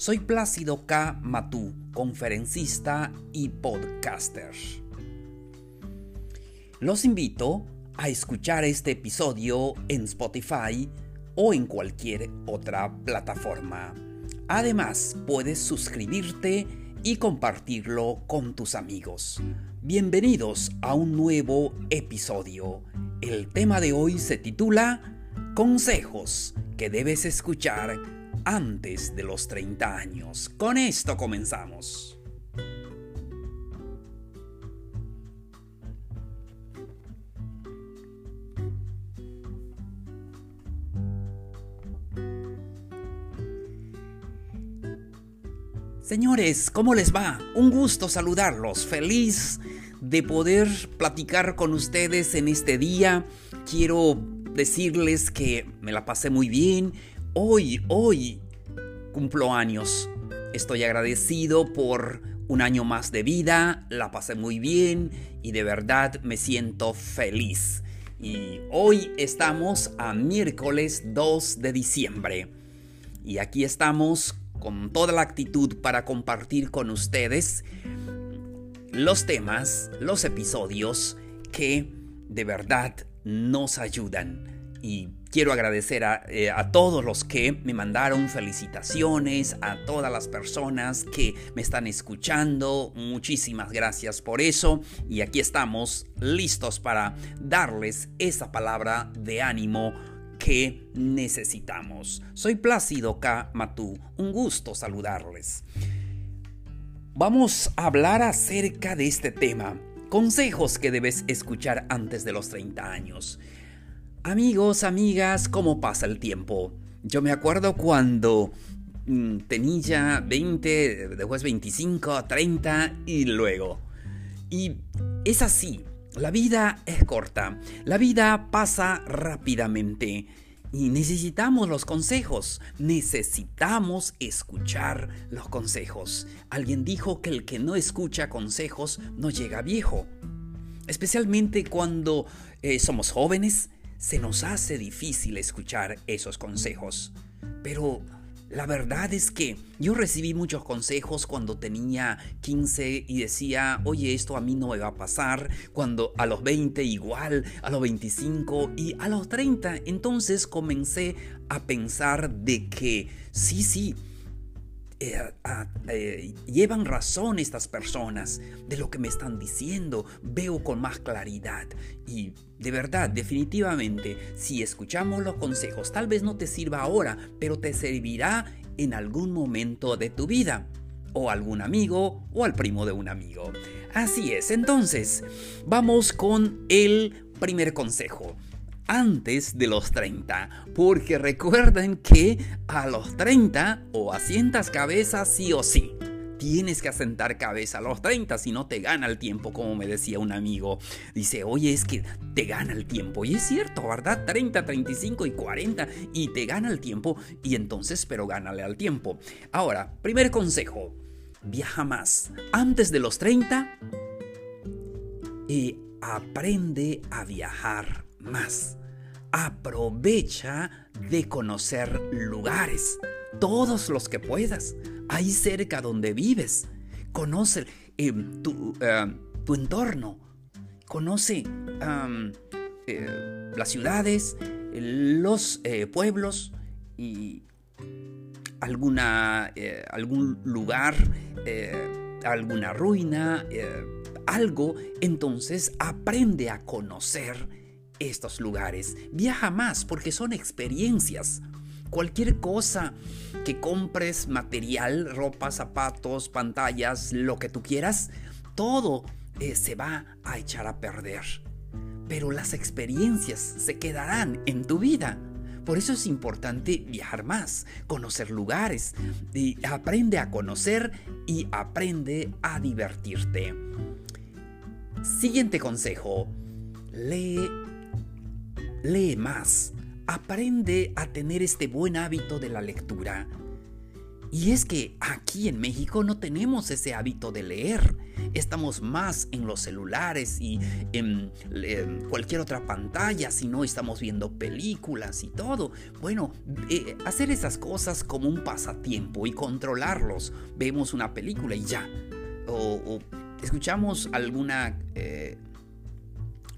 Soy Plácido K. Matú, conferencista y podcaster. Los invito a escuchar este episodio en Spotify o en cualquier otra plataforma. Además, puedes suscribirte y compartirlo con tus amigos. Bienvenidos a un nuevo episodio. El tema de hoy se titula Consejos que debes escuchar antes de los 30 años. Con esto comenzamos. Señores, ¿cómo les va? Un gusto saludarlos. Feliz de poder platicar con ustedes en este día. Quiero decirles que me la pasé muy bien Hoy, hoy cumplo años. Estoy agradecido por un año más de vida, la pasé muy bien y de verdad me siento feliz. Y hoy estamos a miércoles 2 de diciembre. Y aquí estamos con toda la actitud para compartir con ustedes los temas, los episodios que de verdad nos ayudan. Y Quiero agradecer eh, a, todos los que me mandaron felicitaciones, a todas las personas que me están escuchando. Muchísimas gracias por eso. Y aquí estamos listos para darles esa palabra de ánimo que necesitamos. Soy Plácido K. Matú. Un gusto saludarles. Vamos a hablar acerca de este tema. Consejos que debes escuchar antes de los 30 años. Amigos, amigas, ¿cómo pasa el tiempo? Yo me acuerdo cuando mm, tenía 20, después 25, 30 y luego. Y es así, la vida es corta, la vida pasa rápidamente y necesitamos los consejos, necesitamos escuchar los consejos. Alguien dijo que el que no escucha consejos no llega viejo, especialmente cuando eh, somos jóvenes se nos hace difícil escuchar esos consejos. Pero la verdad es que yo recibí muchos consejos cuando tenía 15 y decía, oye, esto a mí no me va a pasar, cuando a los 20 igual, a los 25 y a los 30. Entonces comencé a pensar de que sí, sí, eh, eh, llevan razón estas personas de lo que me están diciendo, veo con más claridad. Y de verdad, definitivamente, si escuchamos los consejos, tal vez no te sirva ahora, pero te servirá en algún momento de tu vida. O algún amigo o al primo de un amigo. Así es, entonces, vamos con el primer consejo antes de los 30, porque recuerden que a los 30 o asientas cabeza sí o sí. Tienes que asentar cabeza a los 30, si no te gana el tiempo, como me decía un amigo. Dice, oye, es que te gana el tiempo. Y es cierto, ¿verdad? 30, 35 y 40 y te gana el tiempo. Y entonces, pero gánale al tiempo. Ahora, primer consejo, viaja más. Antes de los 30, y aprende a viajar más. Aprovecha de conocer lugares, todos los que puedas, ahí cerca donde vives. Conoce eh, tu, eh, tu, entorno, conoce eh, las ciudades, los pueblos y alguna, algún lugar, alguna ruina, algo, entonces aprende a conocer estos lugares. Viaja más porque son experiencias. Cualquier cosa que compres, material, ropa, zapatos, pantallas, lo que tú quieras, todo eh, se va a echar a perder. Pero las experiencias se quedarán en tu vida. Por eso es importante viajar más, conocer lugares, y aprende a conocer y aprende a divertirte. Siguiente consejo, lee, lee más, aprende a tener este buen hábito de la lectura. Y es que aquí en México no tenemos ese hábito de leer. Estamos más en los celulares y en, cualquier otra pantalla, si no estamos viendo películas y todo. Bueno, eh, hacer esas cosas como un pasatiempo y controlarlos. Vemos una película y ya. O, escuchamos alguna... Eh,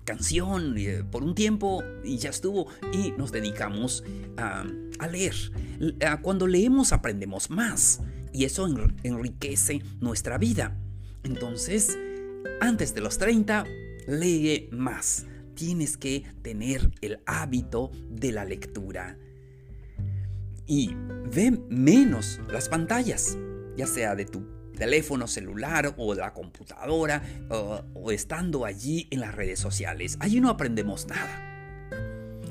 canción eh, por un tiempo y ya estuvo y nos dedicamos a, leer. Cuando leemos aprendemos más y eso enriquece nuestra vida. Entonces, antes de los 30, lee más. Tienes que tener el hábito de la lectura. Y ve menos las pantallas, ya sea de tu teléfono celular o la computadora o, estando allí en las redes sociales. Allí no aprendemos nada.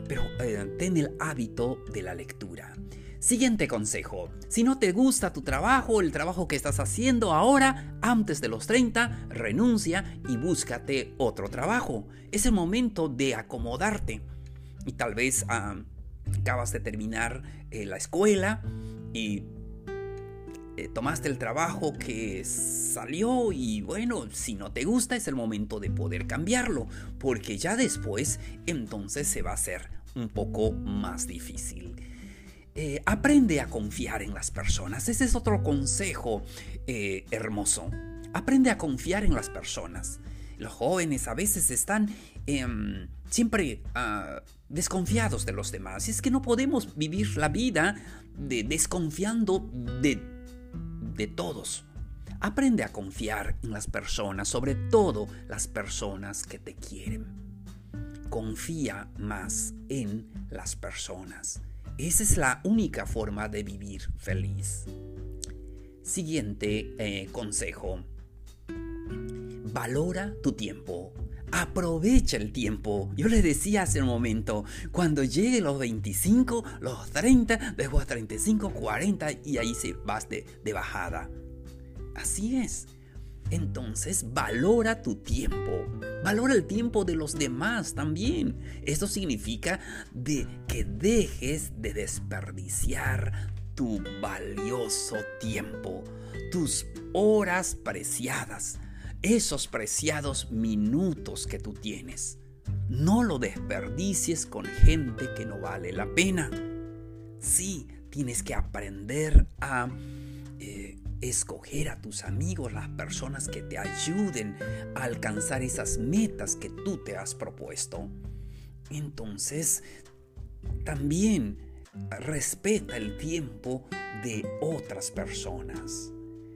Pero eh, ten el hábito de la lectura. Siguiente consejo. Si no te gusta tu trabajo, el trabajo que estás haciendo ahora, antes de los 30, renuncia y búscate otro trabajo. Es el momento de acomodarte. Y tal vez ah, acabas de terminar eh, la escuela y eh, tomaste el trabajo que salió y bueno, si no te gusta es el momento de poder cambiarlo, porque ya después entonces se va a hacer un poco más difícil. Eh, aprende a confiar en las personas. Ese es otro consejo eh, hermoso. Aprende a confiar en las personas. Los jóvenes a veces están em, siempre ah, desconfiados de los demás. Es que no podemos vivir la vida de, desconfiando de de todos. Aprende a confiar en las personas, sobre todo las personas que te quieren. Confía más en las personas. Esa es la única forma de vivir feliz. Siguiente eh, consejo. Valora tu tiempo. Aprovecha el tiempo. Yo les decía hace un momento, cuando llegue los 25, los 30, después 35, 40 y ahí se vas de, de bajada. Así es. Entonces valora tu tiempo. Valora el tiempo de los demás también. Esto significa de que dejes de desperdiciar tu valioso tiempo, tus horas preciadas esos preciados minutos que tú tienes. No lo desperdicies con gente que no vale la pena. Sí, tienes que aprender a eh, escoger a tus amigos, las personas que te ayuden a alcanzar esas metas que tú te has propuesto. Entonces, también respeta el tiempo de otras personas.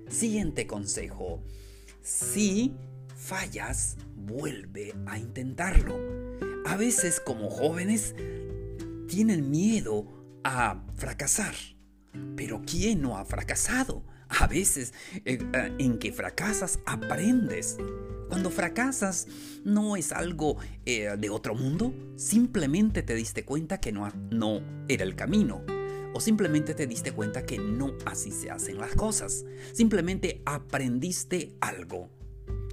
Siguiente consejo si fallas, vuelve a intentarlo. A veces como jóvenes tienen miedo a fracasar. Pero ¿quién no ha fracasado? A veces eh, eh, en que fracasas aprendes. Cuando fracasas no es algo eh, de otro mundo, simplemente te diste cuenta que no, no era el camino. O simplemente te diste cuenta que no así se hacen las cosas. Simplemente aprendiste algo.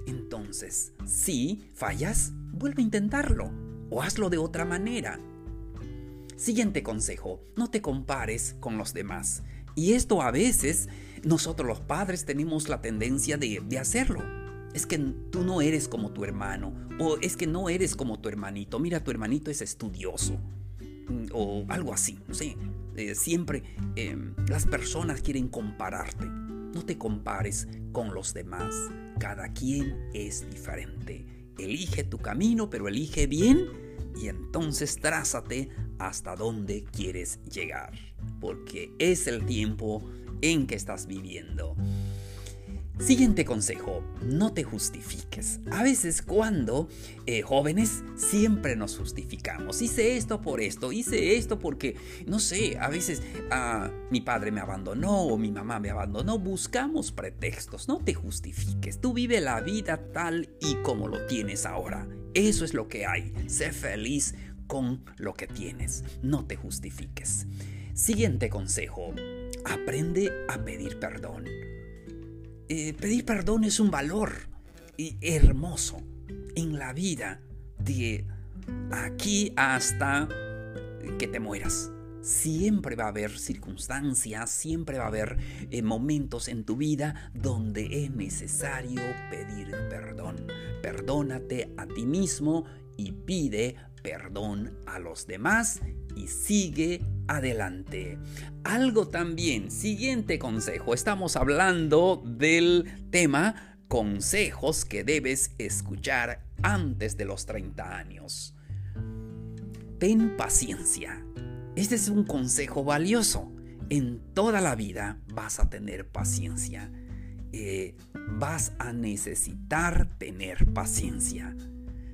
Entonces, si fallas, vuelve a intentarlo. O hazlo de otra manera. Siguiente consejo, no te compares con los demás. Y esto a veces nosotros los padres tenemos la tendencia de, de hacerlo. Es que tú no eres como tu hermano. O es que no eres como tu hermanito. Mira, tu hermanito es estudioso. Mm, o algo así, no sé. Eh, siempre em, las personas quieren compararte. No te compares con los demás. Cada quien es diferente. Elige tu camino, pero elige bien y entonces trázate hasta dónde quieres llegar. Porque es el tiempo en que estás viviendo. Siguiente consejo, no te justifiques. A veces cuando eh, jóvenes siempre nos justificamos. Hice esto por esto, hice esto porque, no sé, a veces ah, mi padre me abandonó o mi mamá me abandonó. Buscamos pretextos, no te justifiques. Tú vive la vida tal y como lo tienes ahora. Eso es lo que hay. Sé feliz con lo que tienes. No te justifiques. Siguiente consejo. Aprende a pedir perdón. Eh, pedir perdón es un valor hermoso en la vida de aquí hasta que te mueras. Siempre va a haber circunstancias, siempre va a haber eh, momentos en tu vida donde es necesario pedir perdón. Perdónate a ti mismo y pide perdón a los demás y sigue adelante. Algo también, siguiente consejo, estamos hablando del tema consejos que debes escuchar antes de los 30 años. Ten paciencia. Este es un consejo valioso. En toda la vida vas a tener paciencia. Eh, vas a necesitar tener paciencia.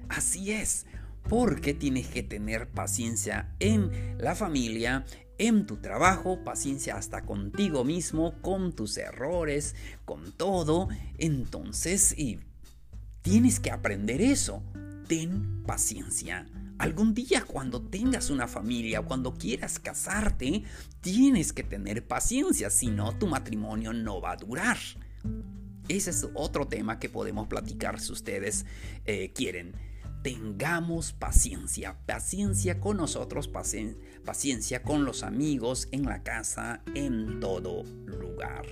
Así es, porque tienes que tener paciencia en la familia, en tu trabajo, paciencia hasta contigo mismo, con tus errores, con todo. Entonces, y tienes que aprender eso. Ten paciencia. Algún día cuando tengas una familia, cuando quieras casarte, tienes que tener paciencia, si no tu matrimonio no va a durar. Ese es otro tema que podemos platicar si ustedes eh, quieren. Tengamos paciencia, paciencia con nosotros, paciencia con los amigos, en la casa, en todo lugar.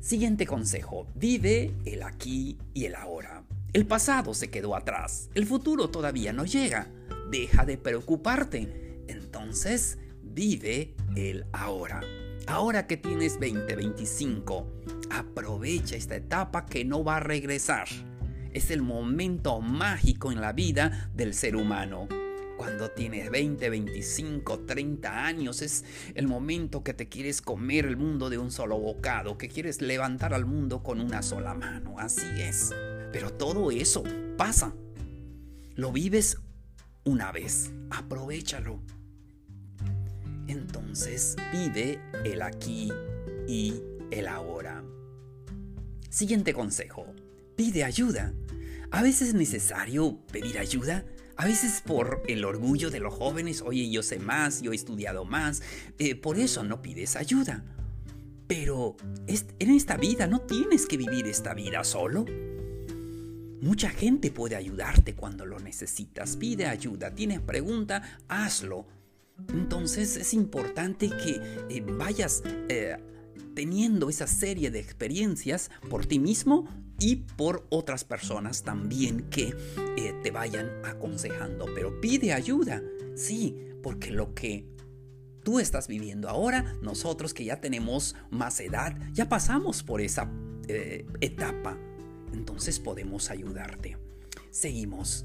Siguiente consejo, vive el aquí y el ahora. El pasado se quedó atrás, el futuro todavía no llega. Deja de preocuparte. Entonces, vive el ahora. Ahora que tienes 20, 25, aprovecha esta etapa que no va a regresar. Es el momento mágico en la vida del ser humano. Cuando tienes 20, 25, 30 años es el momento que te quieres comer el mundo de un solo bocado, que quieres levantar al mundo con una sola mano. Así es. Pero todo eso pasa. Lo vives una vez. Aprovechalo. Entonces vive el aquí y el ahora. Siguiente consejo. Pide ayuda. A veces es necesario pedir ayuda. A veces por el orgullo de los jóvenes, oye, yo sé más, yo he estudiado más, eh, por eso no pides ayuda. Pero en esta vida no tienes que vivir esta vida solo. Mucha gente puede ayudarte cuando lo necesitas. Pide ayuda, tienes pregunta, hazlo. Entonces es importante que eh, vayas eh, teniendo esa serie de experiencias por ti mismo y por otras personas también que eh, te vayan aconsejando. Pero pide ayuda, sí, porque lo que tú estás viviendo ahora, nosotros que ya tenemos más edad, ya pasamos por esa etapa entonces podemos ayudarte. Seguimos.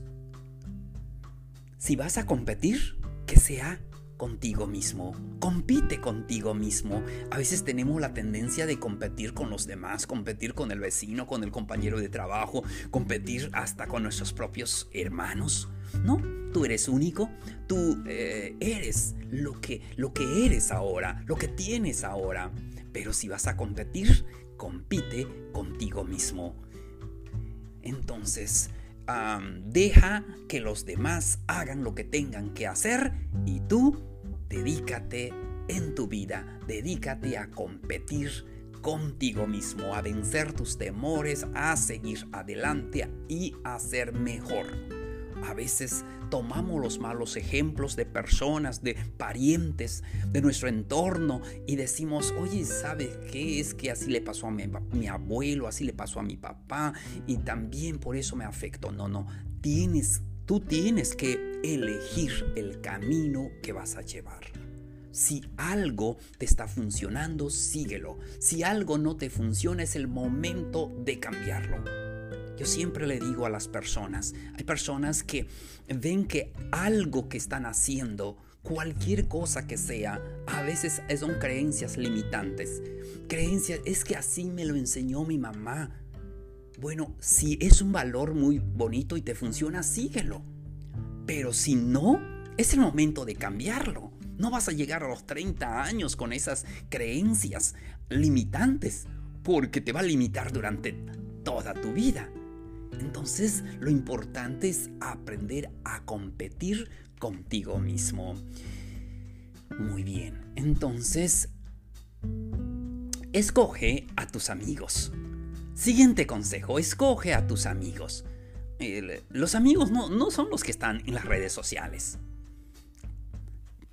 Si vas a competir, que sea contigo mismo. Compite contigo mismo. A veces tenemos la tendencia de competir con los demás, competir con el vecino, con el compañero de trabajo, competir hasta con nuestros propios hermanos. No, tú eres único, tú eh, eres lo que, lo que eres ahora, lo que tienes ahora. Pero si vas a competir, compite contigo mismo. Entonces, deja que los demás hagan lo que tengan que hacer y tú dedícate en tu vida, dedícate a competir contigo mismo, a vencer tus temores, a seguir adelante y a ser mejor. A veces tomamos los malos ejemplos de personas, de parientes, de nuestro entorno y decimos, oye, ¿sabes qué? Es que así le pasó a mi, abuelo, así le pasó a mi papá y también por eso me afectó. No, no, tienes, tú tienes que elegir el camino que vas a llevar. Si algo te está funcionando, síguelo. Si algo no te funciona, es el momento de cambiarlo. Yo siempre le digo a las personas, hay personas que ven que algo que están haciendo, cualquier cosa que sea, a veces son creencias limitantes. Creencias, es que así me lo enseñó mi mamá. Bueno, si es un valor muy bonito y te funciona, síguelo. Pero si no, es el momento de cambiarlo. No vas a llegar a los 30 años con esas creencias limitantes, porque te va a limitar durante toda tu vida. Entonces lo importante es aprender a competir contigo mismo. Muy bien, entonces escoge a tus amigos. Siguiente consejo, escoge a tus amigos. los amigos no, no son los que están en las redes sociales.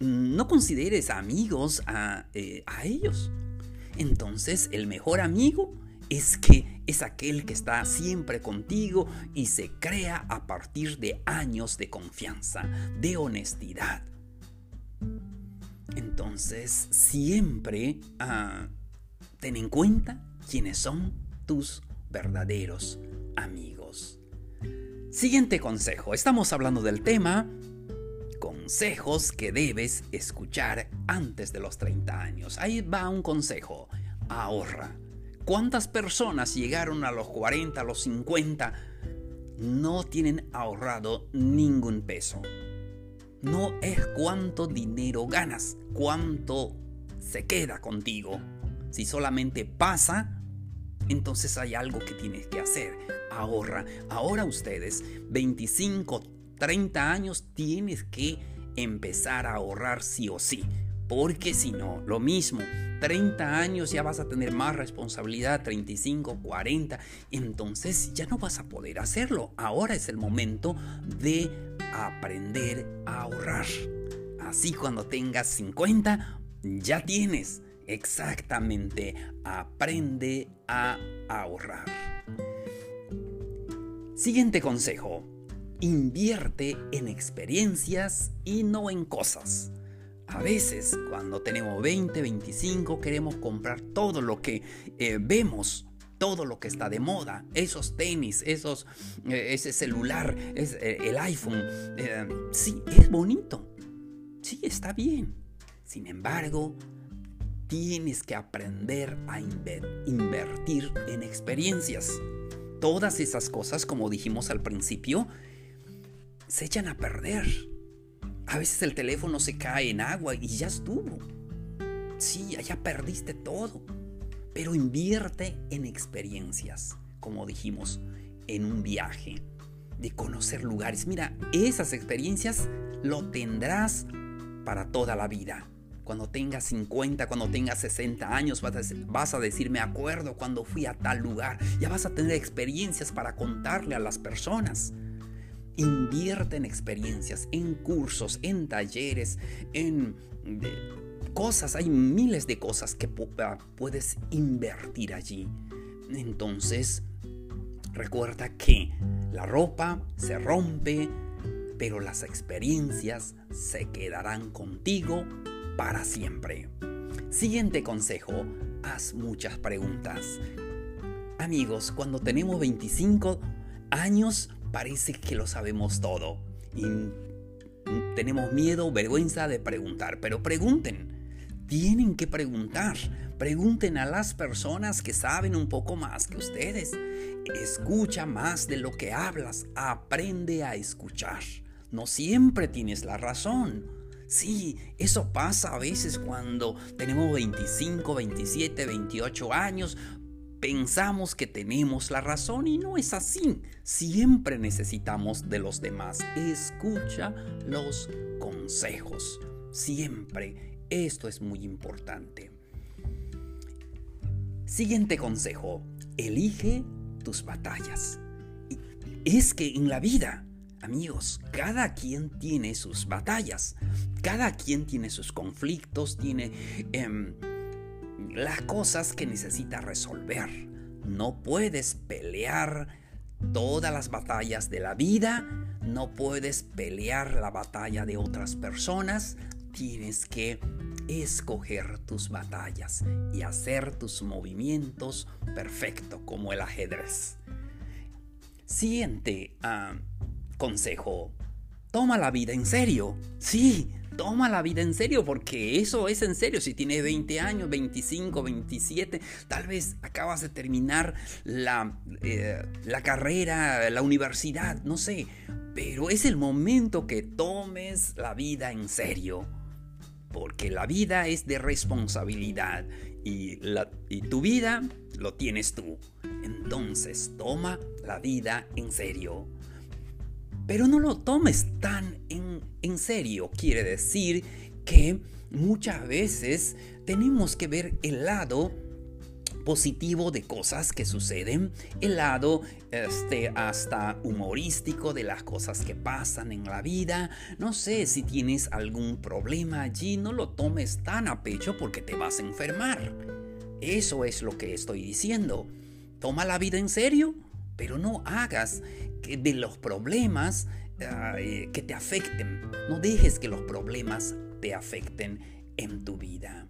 No consideres amigos a, eh, a ellos. Entonces el mejor amigo es que es aquel que está siempre contigo y se crea a partir de años de confianza, de honestidad. Entonces, siempre ah, ten en cuenta quiénes son tus verdaderos amigos. Siguiente consejo. Estamos hablando del tema consejos que debes escuchar antes de los 30 años. Ahí va un consejo. Ahorra ¿Cuántas personas llegaron a los 40, a los 50? No tienen ahorrado ningún peso. No es cuánto dinero ganas, cuánto se queda contigo. Si solamente pasa, entonces hay algo que tienes que hacer. Ahorra. Ahora ustedes, 25, 30 años, tienes que empezar a ahorrar sí o sí. Porque si no, lo mismo, 30 años ya vas a tener más responsabilidad, 35, 40, entonces ya no vas a poder hacerlo. Ahora es el momento de aprender a ahorrar. Así cuando tengas 50, ya tienes. Exactamente, aprende a ahorrar. Siguiente consejo, invierte en experiencias y no en cosas. A veces, cuando tenemos 20, 25, queremos comprar todo lo que eh, vemos, todo lo que está de moda, esos tenis, esos, eh, ese celular, eh, el iPhone. sí, es bonito. Sí, está bien. Sin embargo, tienes que aprender a invertir en experiencias. Todas esas cosas, como dijimos al principio, se echan a perder a veces el teléfono se cae en agua y ya estuvo. Sí, ya perdiste todo. Pero invierte en experiencias, como dijimos, en un viaje, de conocer lugares. Mira, esas experiencias lo tendrás para toda la vida. Cuando tengas 50, cuando tengas 60 años, vas a, decir, me acuerdo cuando fui a tal lugar. Ya vas a tener experiencias para contarle a las personas. Invierte en experiencias, en cursos, en talleres, en cosas. Hay miles de cosas que ah, puedes invertir allí. Entonces, recuerda que la ropa se rompe, pero las experiencias se quedarán contigo para siempre. Siguiente consejo, haz muchas preguntas. Amigos, cuando tenemos 25 años, parece que lo sabemos todo y tenemos miedo, vergüenza de preguntar, pero pregunten. Tienen que preguntar. Pregunten a las personas que saben un poco más que ustedes. Escucha más de lo que hablas. Aprende a escuchar. No siempre tienes la razón. Sí, eso pasa a veces cuando tenemos 25, 27, 28 años pensamos que tenemos la razón y no es así. Siempre necesitamos de los demás. Escucha los consejos. Siempre. Esto es muy importante. Siguiente consejo. Elige tus batallas. Es que en la vida, amigos, cada quien tiene sus batallas. Cada quien tiene sus conflictos, tiene... Em, las cosas que necesitas resolver. No puedes pelear todas las batallas de la vida, no puedes pelear la batalla de otras personas, tienes que escoger tus batallas y hacer tus movimientos perfecto como el ajedrez. Siguiente ah, consejo. Toma la vida en serio. Sí, toma la vida en serio, porque eso es en serio. Si tienes 20 años, 25, 27, tal vez acabas de terminar la, eh, la carrera, la universidad, no sé. Pero es el momento que tomes la vida en serio. Porque la vida es de responsabilidad y, la, y tu vida lo tienes tú. Entonces toma la vida en serio. Pero no lo tomes tan en, en serio. Quiere decir que muchas veces tenemos que ver el lado positivo de cosas que suceden, el lado este, hasta humorístico de las cosas que pasan en la vida. No sé si tienes algún problema allí, no lo tomes tan a pecho porque te vas a enfermar. Eso es lo que estoy diciendo. Toma la vida en serio, pero no hagas que de los problemas que te afecten. No dejes que los problemas te afecten en tu vida.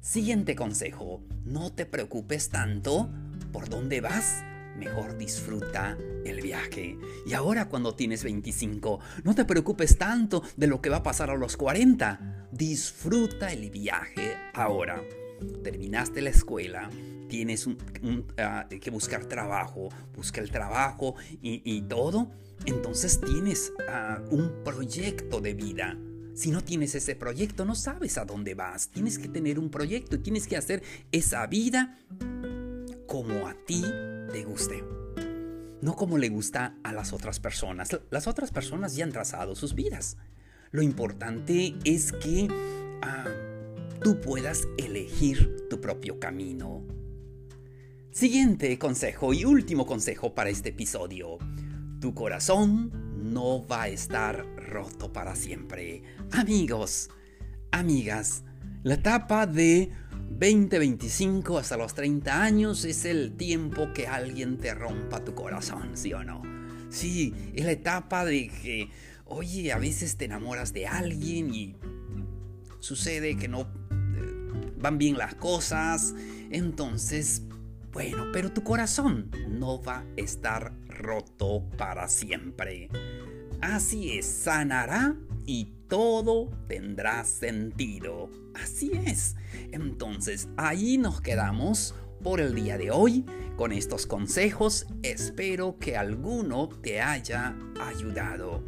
Siguiente consejo, no te preocupes tanto por dónde vas, mejor disfruta el viaje. Y ahora cuando tienes 25, no te preocupes tanto de lo que va a pasar a los 40, disfruta el viaje ahora. Terminaste la escuela, tienes ah, que buscar trabajo, busca el trabajo y, todo, entonces tienes ah, un proyecto de vida si no tienes ese proyecto, no sabes a dónde vas. Tienes que tener un proyecto y tienes que hacer esa vida como a ti te guste. No como le gusta a las otras personas. Las otras personas ya han trazado sus vidas. Lo importante es que ah, tú puedas elegir tu propio camino. Siguiente consejo y último consejo para este episodio. Tu corazón no va a estar roto para siempre. Amigos, amigas, la etapa de 20, 25 hasta los 30 años es el tiempo que alguien te rompa tu corazón, ¿sí o no? Sí, es la etapa de que, oye, a veces te enamoras de alguien y sucede que no bien las cosas, entonces, bueno, pero tu corazón no va a estar roto para siempre. Así es, sanará y todo tendrá sentido. Así es. Entonces, ahí nos quedamos por el día de hoy con estos consejos. Espero que alguno te haya ayudado.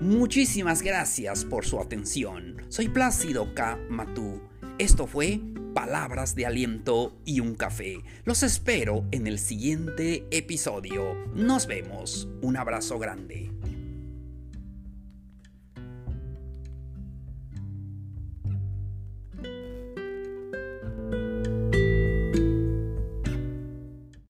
Muchísimas gracias por su atención. Soy Plácido K. Matú. Esto fue palabras de aliento y un café. Los espero en el siguiente episodio. Nos vemos. Un abrazo grande.